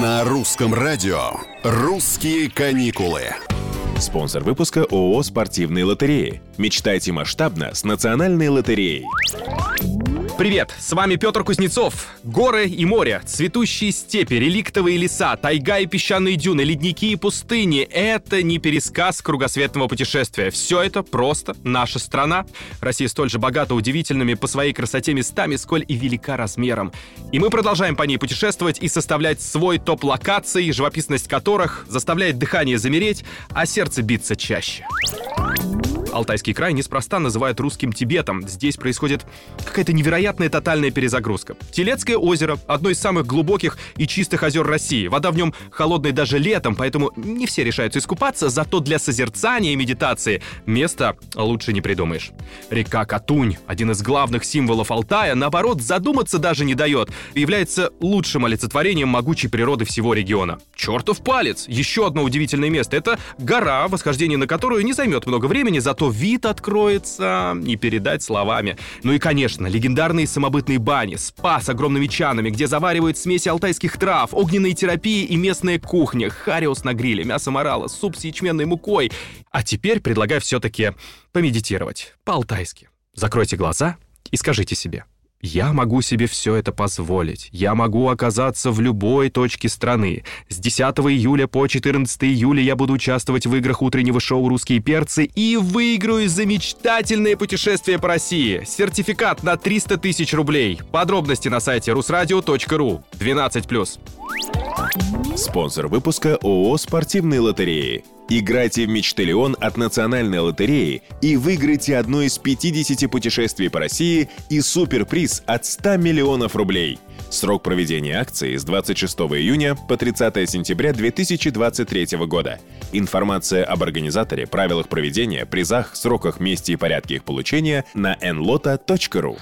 На русском радио «Русские каникулы». Спонсор выпуска ООО «Спортивные лотереи». Мечтайте масштабно с национальной лотереей. Привет, с вами Петр Кузнецов. Горы и море, цветущие степи, реликтовые леса, тайга и песчаные дюны, ледники и пустыни — это не пересказ кругосветного путешествия. Все это просто наша страна. Россия столь же богата удивительными по своей красоте местами, сколь и велика размером. И мы продолжаем по ней путешествовать и составлять свой топ локаций, живописность которых заставляет дыхание замереть, а сердце биться чаще. Алтайский край неспроста называют русским Тибетом. Здесь происходит какая-то невероятная тотальная перезагрузка. Телецкое озеро — одно из самых глубоких и чистых озер России. Вода в нем холодная даже летом, поэтому не все решаются искупаться, зато для созерцания и медитации места лучше не придумаешь. Река Катунь, один из главных символов Алтая, наоборот, задуматься даже не дает. Является лучшим олицетворением могучей природы всего региона. Чертов палец! Еще одно удивительное место — это гора, восхождение на которую не займет много времени, зато вид откроется не передать словами. Ну и, конечно, легендарные самобытные бани, спа с огромными чанами, где заваривают смеси алтайских трав, огненные терапии и местная кухня, хариус на гриле, мясо морала, суп с ячменной мукой. А теперь предлагаю все-таки помедитировать по-алтайски. Закройте глаза и скажите себе – я могу себе все это позволить. Я могу оказаться в любой точке страны. С 10 июля по 14 июля я буду участвовать в играх утреннего шоу «Русские перцы» и выиграю замечательное путешествие по России. Сертификат на 300 тысяч рублей. Подробности на сайте rusradio.ru. 12+. Спонсор выпуска ООО «Спортивные лотереи». Играйте в Мечталион от Национальной лотереи и выиграйте одно из 50 путешествий по России и суперприз от 100 миллионов рублей. Срок проведения акции с 26 июня по 30 сентября 2023 года. Информация об организаторе, правилах проведения, призах, сроках, месте и порядке их получения на nlota.ru.